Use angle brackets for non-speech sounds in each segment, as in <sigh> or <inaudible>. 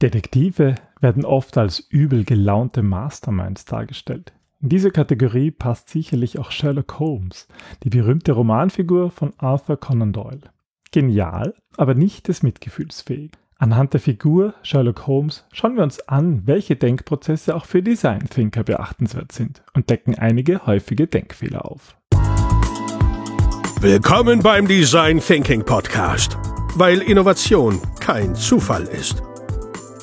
Detektive werden oft als übel gelaunte Masterminds dargestellt. In diese Kategorie passt sicherlich auch Sherlock Holmes, die berühmte Romanfigur von Arthur Conan Doyle. Genial, aber nicht des Mitgefühls fähig. Anhand der Figur Sherlock Holmes schauen wir uns an, welche Denkprozesse auch für Design Thinker beachtenswert sind und decken einige häufige Denkfehler auf. Willkommen beim Design Thinking Podcast, weil Innovation kein Zufall ist.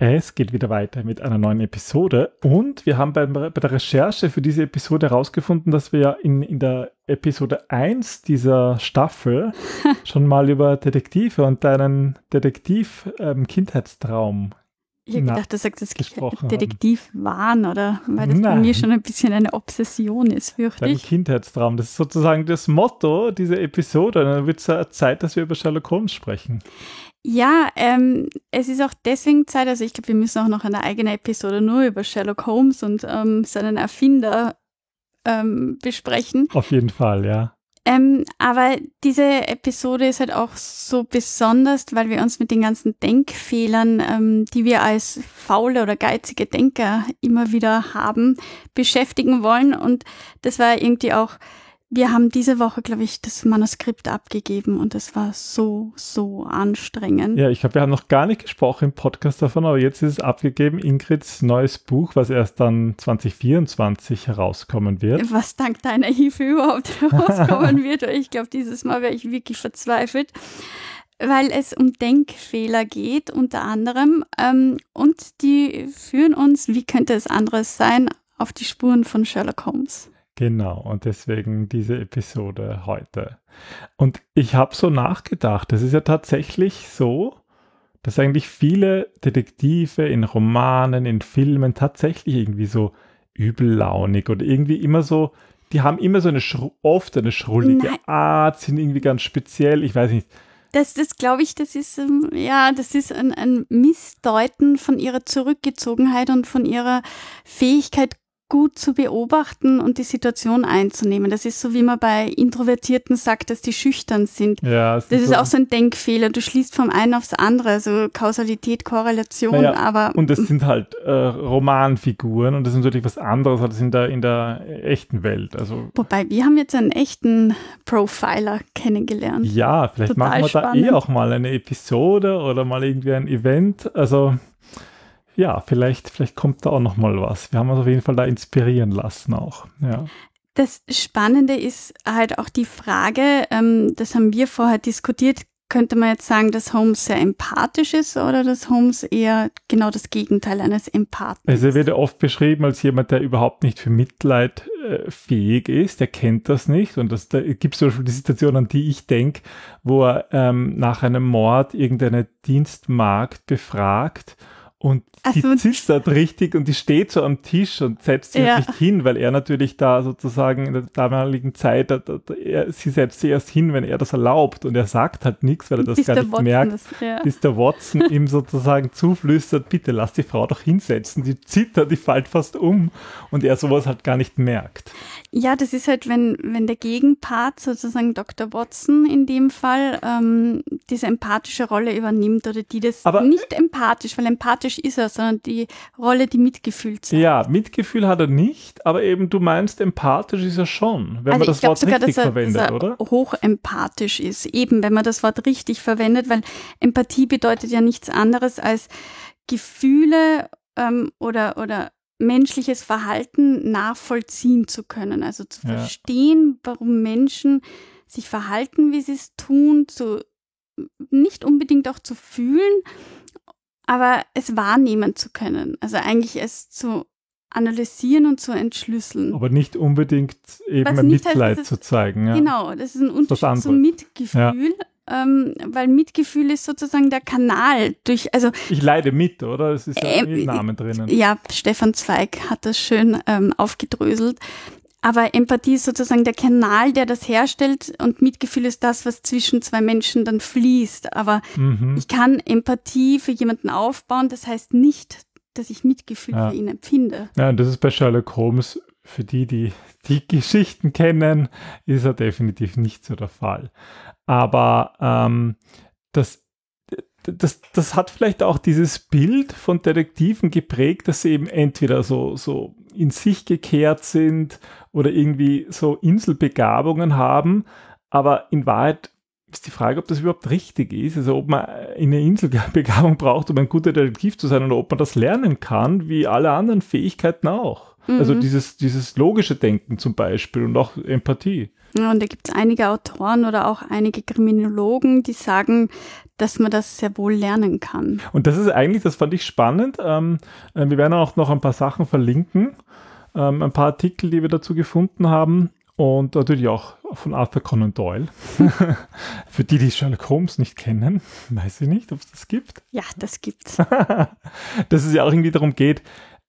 Es geht wieder weiter mit einer neuen Episode und wir haben bei, bei der Recherche für diese Episode herausgefunden, dass wir ja in, in der Episode 1 dieser Staffel <laughs> schon mal über Detektive und deinen Detektiv-Kindheitstraum ähm, ich habe gedacht, du sagst jetzt Detektivwahn oder weil das Nein. bei mir schon ein bisschen eine Obsession ist, fürchte Dein ich. Kindheitstraum, das ist sozusagen das Motto dieser Episode. Dann wird es Zeit, dass wir über Sherlock Holmes sprechen. Ja, ähm, es ist auch deswegen Zeit, also ich glaube, wir müssen auch noch eine eigene Episode nur über Sherlock Holmes und ähm, seinen Erfinder ähm, besprechen. Auf jeden Fall, ja. Ähm, aber diese Episode ist halt auch so besonders, weil wir uns mit den ganzen Denkfehlern, ähm, die wir als faule oder geizige Denker immer wieder haben, beschäftigen wollen. Und das war irgendwie auch wir haben diese Woche, glaube ich, das Manuskript abgegeben und es war so, so anstrengend. Ja, ich glaube, wir haben noch gar nicht gesprochen im Podcast davon, aber jetzt ist es abgegeben. Ingrids neues Buch, was erst dann 2024 herauskommen wird. Was dank deiner Hilfe überhaupt <laughs> herauskommen wird. Ich glaube, dieses Mal wäre ich wirklich verzweifelt weil es um Denkfehler geht, unter anderem. Ähm, und die führen uns, wie könnte es anderes sein, auf die Spuren von Sherlock Holmes. Genau, und deswegen diese Episode heute. Und ich habe so nachgedacht, es ist ja tatsächlich so, dass eigentlich viele Detektive in Romanen, in Filmen tatsächlich irgendwie so übellaunig oder irgendwie immer so, die haben immer so eine, oft eine schrullige Nein. Art, sind irgendwie ganz speziell, ich weiß nicht. Das, das glaube ich, das ist, ähm, ja, das ist ein, ein Missdeuten von ihrer Zurückgezogenheit und von ihrer Fähigkeit, gut zu beobachten und die Situation einzunehmen. Das ist so, wie man bei Introvertierten sagt, dass die schüchtern sind. Ja, das ist so auch so ein Denkfehler. Du schließt vom einen aufs andere, also Kausalität, Korrelation, naja, aber. Und es sind halt äh, Romanfiguren und das ist natürlich was anderes als in der, in der echten Welt. Also, Wobei, wir haben jetzt einen echten Profiler kennengelernt. Ja, vielleicht Total machen wir spannend. da eh auch mal eine Episode oder mal irgendwie ein Event. Also ja, vielleicht, vielleicht kommt da auch noch mal was. Wir haben uns auf jeden Fall da inspirieren lassen auch. Ja. Das Spannende ist halt auch die Frage, ähm, das haben wir vorher diskutiert, könnte man jetzt sagen, dass Holmes sehr empathisch ist oder dass Holmes eher genau das Gegenteil eines Empathen ist? Also er wird ja oft beschrieben als jemand, der überhaupt nicht für Mitleid äh, fähig ist, der kennt das nicht und das, da gibt es zum Beispiel die Situation, an die ich denke, wo er ähm, nach einem Mord irgendeine Dienstmagd befragt und die so. zittert richtig und die steht so am Tisch und setzt sich ja. nicht hin, weil er natürlich da sozusagen in der damaligen Zeit, da, da, er, sie setzt sich erst hin, wenn er das erlaubt und er sagt halt nichts, weil er das bis gar nicht Watson merkt, ist, ja. bis der Watson ihm sozusagen zuflüstert, bitte lass die Frau doch hinsetzen, die zittert, die fällt fast um und er sowas halt gar nicht merkt. Ja, das ist halt, wenn, wenn der Gegenpart, sozusagen Dr. Watson in dem Fall, ähm, diese empathische Rolle übernimmt oder die das Aber nicht empathisch, weil empathisch ist er, sondern die Rolle, die Mitgefühl zeigt. Ja, Mitgefühl hat er nicht, aber eben du meinst, empathisch ist er schon, wenn also man das Wort sogar, richtig er, verwendet, er oder? Hochempathisch ist, eben wenn man das Wort richtig verwendet, weil Empathie bedeutet ja nichts anderes als Gefühle ähm, oder, oder menschliches Verhalten nachvollziehen zu können, also zu ja. verstehen, warum Menschen sich verhalten, wie sie es tun, zu nicht unbedingt auch zu fühlen, aber es wahrnehmen zu können. Also eigentlich es zu analysieren und zu entschlüsseln. Aber nicht unbedingt eben ein Mitleid heißt, zu zeigen. Ja. Genau, das ist ein Unterschied zum Mitgefühl. Ja ähm, weil Mitgefühl ist sozusagen der Kanal durch, also. Ich leide mit, oder? Es ist ja äh, Namen drinnen. Ja, Stefan Zweig hat das schön ähm, aufgedröselt. Aber Empathie ist sozusagen der Kanal, der das herstellt und Mitgefühl ist das, was zwischen zwei Menschen dann fließt. Aber Mhm. ich kann Empathie für jemanden aufbauen, das heißt nicht, dass ich Mitgefühl Ja. für ihn empfinde. Ja, und das ist bei Sherlock Holmes, für die, die die <laughs> Geschichten kennen, ist er definitiv nicht so der Fall. Aber ähm, das, das, das hat vielleicht auch dieses Bild von Detektiven geprägt, dass sie eben entweder so, so in sich gekehrt sind oder irgendwie so Inselbegabungen haben, aber in Wahrheit ist die Frage, ob das überhaupt richtig ist. Also ob man eine Inselbegabung braucht, um ein guter Detektiv zu sein oder ob man das lernen kann, wie alle anderen Fähigkeiten auch. Also Mhm. dieses, dieses logische Denken zum Beispiel und auch Empathie. Ja, und da gibt es einige Autoren oder auch einige Kriminologen, die sagen, dass man das sehr wohl lernen kann. Und das ist eigentlich, das fand ich spannend. Ähm, äh, wir werden auch noch ein paar Sachen verlinken, ähm, ein paar Artikel, die wir dazu gefunden haben. Und natürlich auch von Arthur Conan Doyle. <laughs> Für die, die Sherlock Holmes nicht kennen, weiß ich nicht, ob es das gibt. Ja, das gibt's. <laughs> dass es ja auch irgendwie darum geht,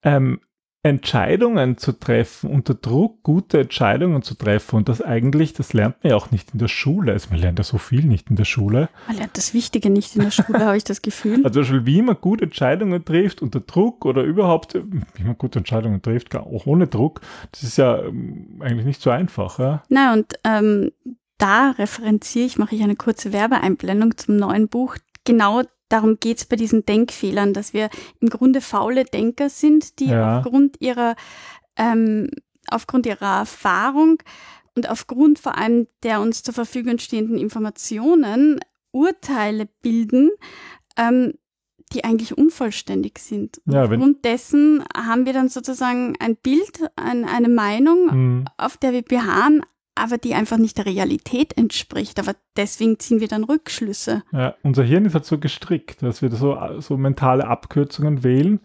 ähm, Entscheidungen zu treffen, unter Druck gute Entscheidungen zu treffen. Und das eigentlich, das lernt man ja auch nicht in der Schule. Also man lernt ja so viel nicht in der Schule. Man lernt das Wichtige nicht in der Schule, habe ich das Gefühl. <laughs> Also zum Beispiel, wie man gute Entscheidungen trifft unter Druck oder überhaupt, wie man gute Entscheidungen trifft, gar auch ohne Druck, das ist ja ähm, eigentlich nicht so einfach. Ja? Na, und ähm, da referenziere ich, mache ich eine kurze Werbeeinblendung zum neuen Buch. Genau darum geht's bei diesen Denkfehlern, dass wir im Grunde faule Denker sind, die Ja. aufgrund ihrer ähm, aufgrund ihrer Erfahrung und aufgrund vor allem der uns zur Verfügung stehenden Informationen Urteile bilden, ähm, die eigentlich unvollständig sind. Und Ja, aufgrund dessen haben wir dann sozusagen ein Bild, ein, eine Meinung, Hm. auf der wir beharren, aber die einfach nicht der Realität entspricht. Aber deswegen ziehen wir dann Rückschlüsse. Ja, unser Hirn ist halt so gestrickt, dass wir so, so mentale Abkürzungen wählen.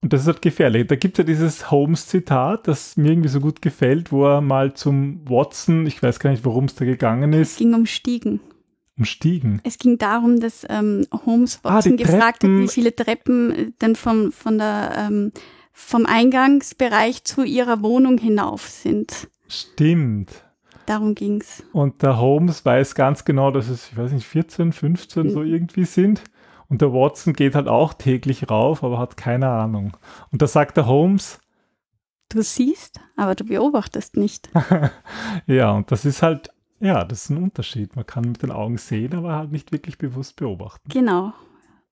Und das ist halt gefährlich. Da gibt es ja dieses Holmes-Zitat, das mir irgendwie so gut gefällt, wo er mal zum Watson, ich weiß gar nicht, worum es da gegangen Es ist, ging um Stiegen. umstiegen. Es ging darum, dass ähm, Holmes Ah, Watson die gefragt hat, Treppen. wie viele Treppen äh, denn vom, von der, ähm, vom Eingangsbereich zu ihrer Wohnung hinauf sind. Stimmt. Darum ging's. Und der Holmes weiß ganz genau, dass es, ich weiß nicht, 14, 15 so Mhm. irgendwie sind. Und der Watson geht halt auch täglich rauf, aber hat keine Ahnung. Und da sagt der Holmes, Du siehst, aber du beobachtest nicht. <laughs> ja, und das ist halt, ja, das ist ein Unterschied. Man kann mit den Augen sehen, aber halt nicht wirklich bewusst beobachten. Genau.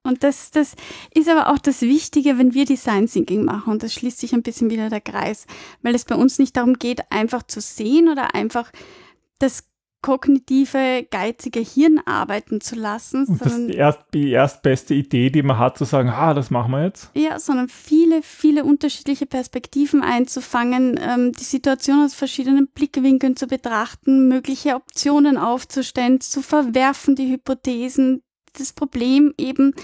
Und das, das ist aber auch das Wichtige, wenn wir Design Thinking machen. Und das schließt sich ein bisschen wieder der Kreis, weil es bei uns nicht darum geht, einfach zu sehen oder einfach das kognitive, geizige Hirn arbeiten zu lassen, Und das ist die, erst, die erstbeste Idee, die man hat, zu sagen, ah, das machen wir jetzt. Ja, sondern viele, viele unterschiedliche Perspektiven einzufangen, ähm, die Situation aus verschiedenen Blickwinkeln zu betrachten, mögliche Optionen aufzustellen, zu verwerfen, die Hypothesen, das Problem eben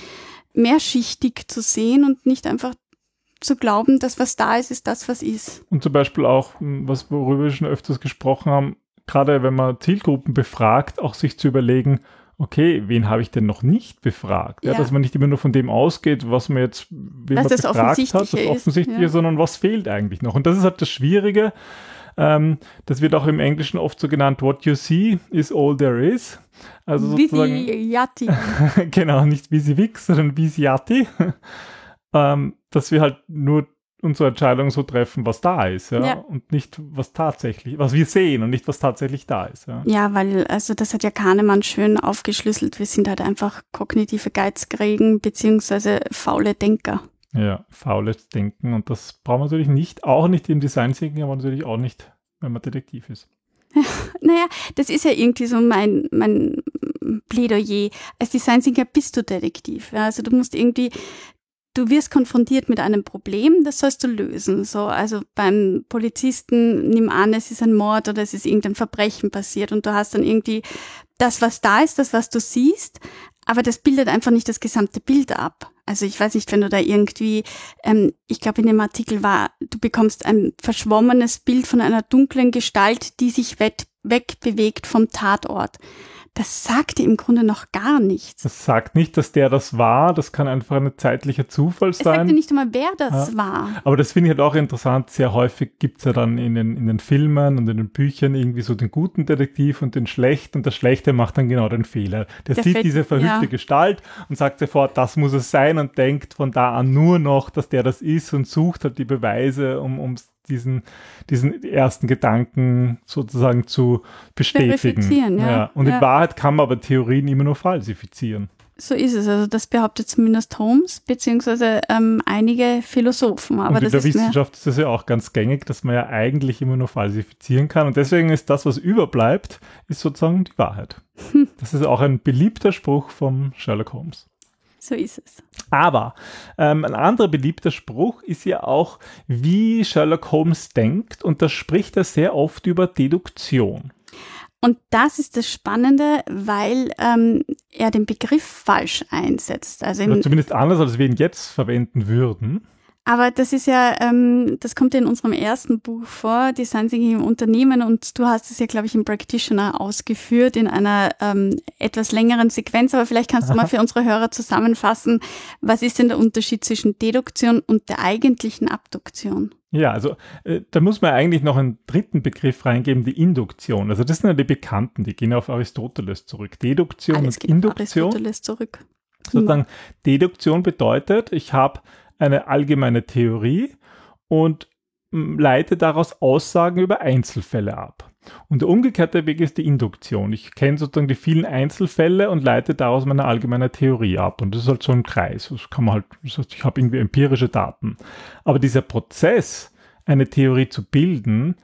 mehrschichtig zu sehen und nicht einfach zu glauben, dass was da ist, ist das, was ist. Und zum Beispiel auch, m, was worüber wir schon öfters gesprochen haben, gerade wenn man Zielgruppen befragt, auch sich zu überlegen, okay, wen habe ich denn noch nicht befragt? Ja. Ja. dass man nicht immer nur von dem ausgeht, was man jetzt, wen Was man das befragt hat, das Offensichtliche ist, ja. sondern was fehlt eigentlich noch? Und das ist halt das Schwierige. Ähm, das wird auch im Englischen oft so genannt, what you see is all there is. Also sozusagen, Vivi Yati. <laughs> genau, nicht Visivix, sondern Visiati. <laughs> ähm, dass wir halt nur unsere Entscheidung so treffen, was da ist, ja? Ja. und nicht was tatsächlich, was wir sehen und nicht was tatsächlich da ist. Ja, Ja, weil, also das hat ja Kahnemann schön aufgeschlüsselt. Wir sind halt einfach kognitive Geizkriegen beziehungsweise faule Denker. Ja faules Denken und das braucht man natürlich nicht, auch nicht im Design Thinking, aber natürlich auch nicht, wenn man Detektiv ist. <laughs> Naja, das ist ja irgendwie so mein, mein Plädoyer. Als Design Thinker bist du Detektiv. Ja? Also du musst irgendwie, du wirst konfrontiert mit einem Problem, das sollst du lösen. So, also beim Polizisten nimm an, es ist ein Mord oder es ist irgendein Verbrechen passiert und du hast dann irgendwie das, was da ist, das, was du siehst, aber das bildet einfach nicht das gesamte Bild ab. Also ich weiß nicht, wenn du da irgendwie, ähm, ich glaube in dem Artikel war, du bekommst ein verschwommenes Bild von einer dunklen Gestalt, die sich wegbewegt vom Tatort. Das sagt dir im Grunde noch gar nichts. Das sagt nicht, dass der das war. Das kann einfach ein zeitlicher Zufall Es sagt sein. dir nicht einmal, wer das Ja. war. Aber das finde ich halt auch interessant. Sehr häufig gibt es ja dann in den, in den Filmen und in den Büchern irgendwie so den guten Detektiv und den schlechten. Und der Schlechte macht dann genau den Fehler. Der, Der sieht fällt- diese verhüllte ja. Gestalt und sagt sofort, das muss es sein und denkt von da an nur noch, dass der das ist und sucht halt die Beweise, um, um diesen, diesen ersten Gedanken sozusagen zu bestätigen. Verifizieren, ja. Und in Ja. Wahrheit kann man aber Theorien immer nur falsifizieren. So ist es. Also das behauptet zumindest Holmes, beziehungsweise ähm, einige Philosophen. Aber und in der Wissenschaft ist das ja auch ganz gängig, dass man ja eigentlich immer nur falsifizieren kann. Und deswegen ist das, was überbleibt, ist sozusagen die Wahrheit. Hm. <laughs> Das ist auch ein beliebter Spruch von Sherlock Holmes. So ist es. Aber ähm, ein anderer beliebter Spruch ist ja auch, wie Sherlock Holmes denkt. Und da spricht er sehr oft über Deduktion. Und das ist das Spannende, weil ähm, er den Begriff falsch einsetzt. Also Oder zumindest anders, als wir ihn jetzt verwenden würden. Aber das ist ja, ähm, das kommt ja in unserem ersten Buch vor, Design Thinking im Unternehmen, und du hast es ja, glaube ich, im Practitioner ausgeführt in einer ähm, etwas längeren Sequenz. Aber vielleicht kannst du mal für unsere Hörer zusammenfassen, was ist denn der Unterschied zwischen Deduktion und der eigentlichen Abduktion? Ja, also äh, da muss man eigentlich noch einen dritten Begriff reingeben, die Induktion. Also das sind ja die Bekannten, die gehen auf Aristoteles zurück. Deduktion Alles und geht auf Induktion. Aristoteles zurück. Sozusagen Deduktion bedeutet, ich habe eine allgemeine Theorie und m, leite daraus Aussagen über Einzelfälle ab. Und der umgekehrte Weg ist die Induktion. Ich kenne sozusagen die vielen Einzelfälle und leite daraus meine allgemeine Theorie ab. Und das ist halt so ein Kreis. Das kann man halt, das heißt, ich habe irgendwie empirische Daten. Aber dieser Prozess, eine Theorie zu bilden,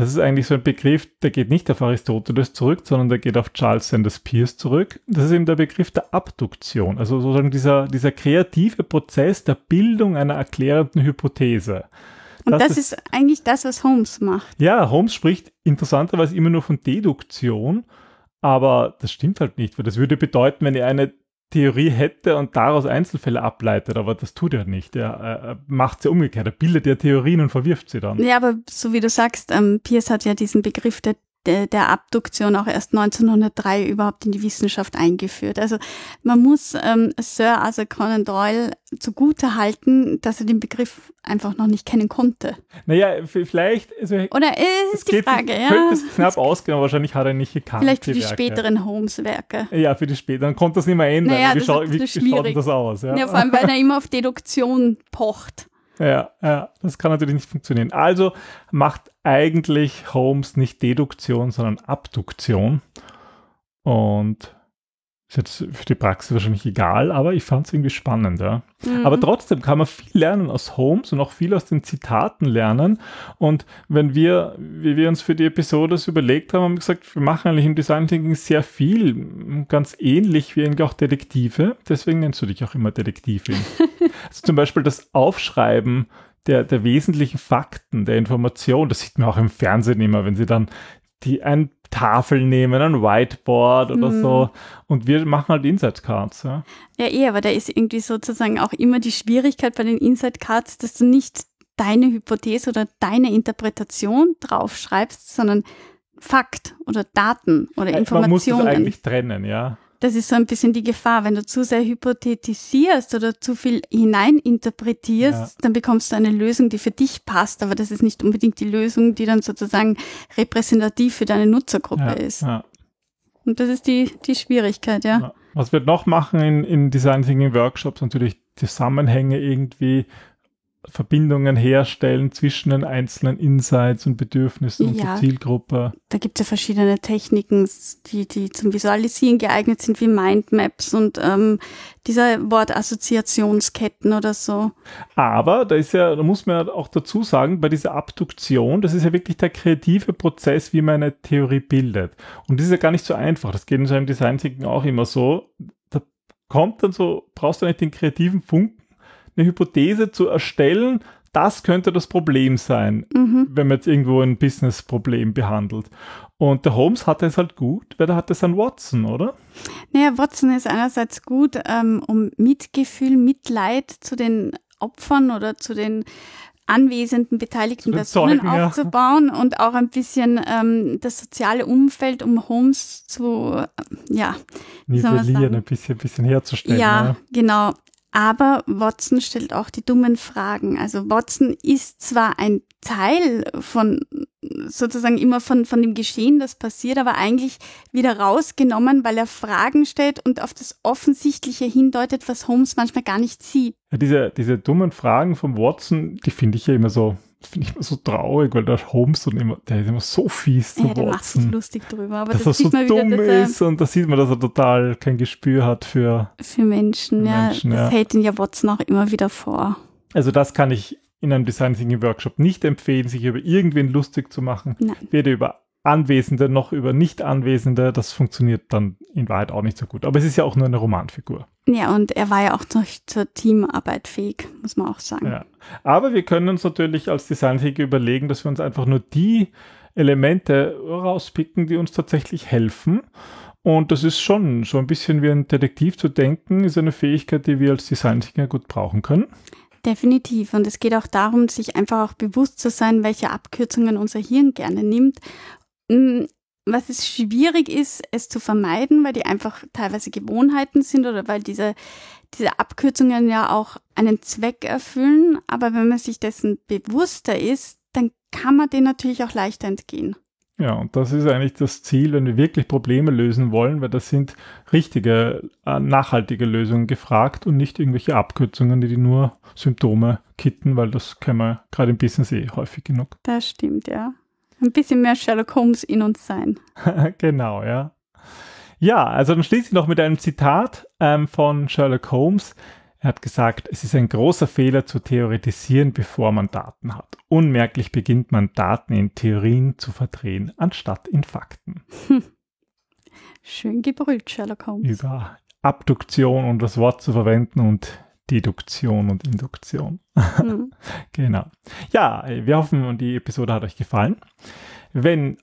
das ist eigentlich so ein Begriff, der geht nicht auf Aristoteles zurück, sondern der geht auf Charles Sanders Peirce zurück. Das ist eben der Begriff der Abduktion, also sozusagen dieser, dieser kreative Prozess der Bildung einer erklärenden Hypothese. Und Das das, ist- ist, eigentlich das, was Holmes macht. Ja, Holmes spricht interessanterweise immer nur von Deduktion, aber das stimmt halt nicht, weil das würde bedeuten, wenn er eine Theorie hätte und daraus Einzelfälle ableitet, aber das tut er nicht. Er, er, macht ja umgekehrt. Er bildet ja Theorien und verwirft sie dann. Ja, aber so wie du sagst, ähm, Pierce hat ja diesen Begriff der, der, der Abduktion auch erst 1903 überhaupt in die Wissenschaft eingeführt. Also man muss ähm, Sir Arthur Conan Doyle zugute halten, dass er den Begriff einfach noch nicht kennen konnte. Naja, vielleicht, also Oder äh, ist die Frage, könnte ja. es knapp ausgehen, aber wahrscheinlich hat er nicht gekannt. Vielleicht für die Werke. späteren Holmes-Werke. Ja, für die späteren. Dann konnte das nicht mehr ändern. Naja, wie das schau, ist wie, wie schaut das aus? Ja. Ja, vor allem, weil er immer auf Deduktion pocht. Ja, ja, das kann natürlich nicht funktionieren. Also macht eigentlich Holmes nicht Deduktion, sondern Abduktion. Und ist jetzt für die Praxis wahrscheinlich egal, aber ich fand es irgendwie spannend, ja. Mhm. Aber trotzdem kann man viel lernen aus Holmes und auch viel aus den Zitaten lernen. Und wenn wir, wie wir uns für die Episode das überlegt haben, haben wir gesagt, wir machen eigentlich im Design Thinking sehr viel, ganz ähnlich wie eigentlich auch Detektive. Deswegen nennst du dich auch immer Detektivin. <laughs> also zum Beispiel das Aufschreiben der, der wesentlichen Fakten, der Information, das sieht man auch im Fernsehen immer, wenn sie dann die ein Tafel nehmen, ein Whiteboard oder Mhm. so. Und wir machen halt Insight Cards, ja. Ja, eh, aber da ist irgendwie sozusagen auch immer die Schwierigkeit bei den Inside Cards, dass du nicht deine Hypothese oder deine Interpretation draufschreibst, sondern Fakt oder Daten oder Äh, Man muss Informationen. eigentlich trennen, ja. Das ist so ein bisschen die Gefahr. Wenn du zu sehr hypothetisierst oder zu viel hineininterpretierst, dann bekommst du eine Lösung, die für dich passt, aber das ist nicht unbedingt die Lösung, die dann sozusagen repräsentativ für deine Nutzergruppe ja, ist. ja. Und das ist die, die Schwierigkeit, ja. Ja. Was wir noch machen in, in Design Thinking Workshops, natürlich Zusammenhänge irgendwie, Verbindungen herstellen zwischen den einzelnen Insights und Bedürfnissen und Ja. der Zielgruppe. Da gibt es ja verschiedene Techniken, die, die zum Visualisieren geeignet sind, wie Mindmaps und ähm, dieser Wortassoziationsketten oder so. Aber da ist ja, da muss man ja auch dazu sagen, bei dieser Abduktion, das ist ja wirklich der kreative Prozess, wie man eine Theorie bildet. Und das ist ja gar nicht so einfach. Das geht in so einem Design Thinking auch immer so. Da kommt dann so, brauchst du nicht den kreativen Funken, eine Hypothese zu erstellen, das könnte das Problem sein, Mhm. wenn man jetzt irgendwo ein Business-Problem behandelt. Und der Holmes hatte es halt gut, weil der hatte es an Watson, oder? Naja, Watson ist einerseits gut, ähm, um Mitgefühl, Mitleid zu den Opfern oder zu den anwesenden, beteiligten Personen Zeugen, aufzubauen ja. und auch ein bisschen ähm, das soziale Umfeld um Holmes zu, äh, ja, nivellieren, ein bisschen, bisschen herzustellen. Ja, ja, genau. Aber Watson stellt auch die dummen Fragen. Also Watson ist zwar ein Teil von sozusagen immer von, von dem Geschehen, das passiert, aber eigentlich wieder rausgenommen, weil er Fragen stellt und auf das Offensichtliche hindeutet, was Holmes manchmal gar nicht sieht. Ja, diese, diese dummen Fragen von Watson, die finde ich ja immer so finde ich immer so traurig, weil der Holmes und immer, der ist immer so fies zu ja, der macht sich lustig drüber, aber dass das er so dumm wieder, ist und da sieht man, dass er total kein Gespür hat für, für Menschen. Für ja, Menschen, das ja. hält ihn ja Watson auch immer wieder vor. Also das kann ich in einem Design Thinking Workshop nicht empfehlen, sich über irgendwen lustig zu machen. Nein. Weder über Anwesende noch über Nicht-Anwesende. Das funktioniert dann in Wahrheit auch nicht so gut. Aber es ist ja auch nur eine Romanfigur. Ja, und er war ja auch noch zur Teamarbeit fähig, muss man auch sagen. Ja. Aber wir können uns natürlich als Designfähige überlegen, dass wir uns einfach nur die Elemente rauspicken, die uns tatsächlich helfen. Und das ist schon so ein bisschen wie ein Detektiv zu denken, ist eine Fähigkeit, die wir als Designthinker gut brauchen können. Definitiv. Und es geht auch darum, sich einfach auch bewusst zu sein, welche Abkürzungen unser Hirn gerne nimmt. Hm, was es schwierig ist, es zu vermeiden, weil die einfach teilweise Gewohnheiten sind oder weil diese, diese Abkürzungen ja auch einen Zweck erfüllen. Aber wenn man sich dessen bewusster ist, dann kann man denen natürlich auch leichter entgehen. Ja, und das ist eigentlich das Ziel, wenn wir wirklich Probleme lösen wollen, weil das sind richtige, äh, nachhaltige Lösungen gefragt und nicht irgendwelche Abkürzungen, die, die nur Symptome kitten, weil das können wir gerade im Business eh häufig genug. Das stimmt, ja. Ein bisschen mehr Sherlock Holmes in uns sein. <laughs> genau, ja. Ja, also dann schließe ich noch mit einem Zitat ähm, von Sherlock Holmes. Er hat gesagt, es ist ein großer Fehler zu theoretisieren, bevor man Daten hat. Unmerklich beginnt man Daten in Theorien zu verdrehen, anstatt in Fakten. <laughs> Schön gebrüllt, Sherlock Holmes. Über Abduktion und das Wort zu verwenden und Deduktion und Induktion. Mhm. <laughs> genau. Ja, wir hoffen, die Episode hat euch gefallen. Wenn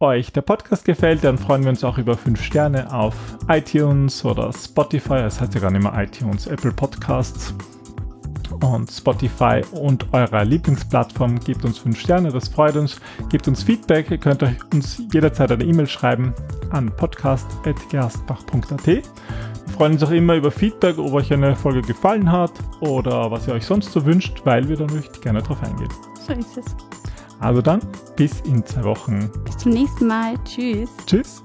euch der Podcast gefällt, dann freuen wir uns auch über 5 Sterne auf iTunes oder Spotify. Es heißt ja gar nicht mehr iTunes, Apple Podcasts und Spotify und eurer Lieblingsplattform. Gebt uns 5 Sterne, das freut uns. Gebt uns Feedback. Ihr könnt euch uns jederzeit eine E-Mail schreiben an podcast.gerstbach.at. Freuen uns auch immer über Feedback, ob euch eine Folge gefallen hat oder was ihr euch sonst so wünscht, weil wir dann natürlich gerne darauf eingehen. So ist es. Also dann, bis in zwei Wochen. Bis zum nächsten Mal. Tschüss. Tschüss.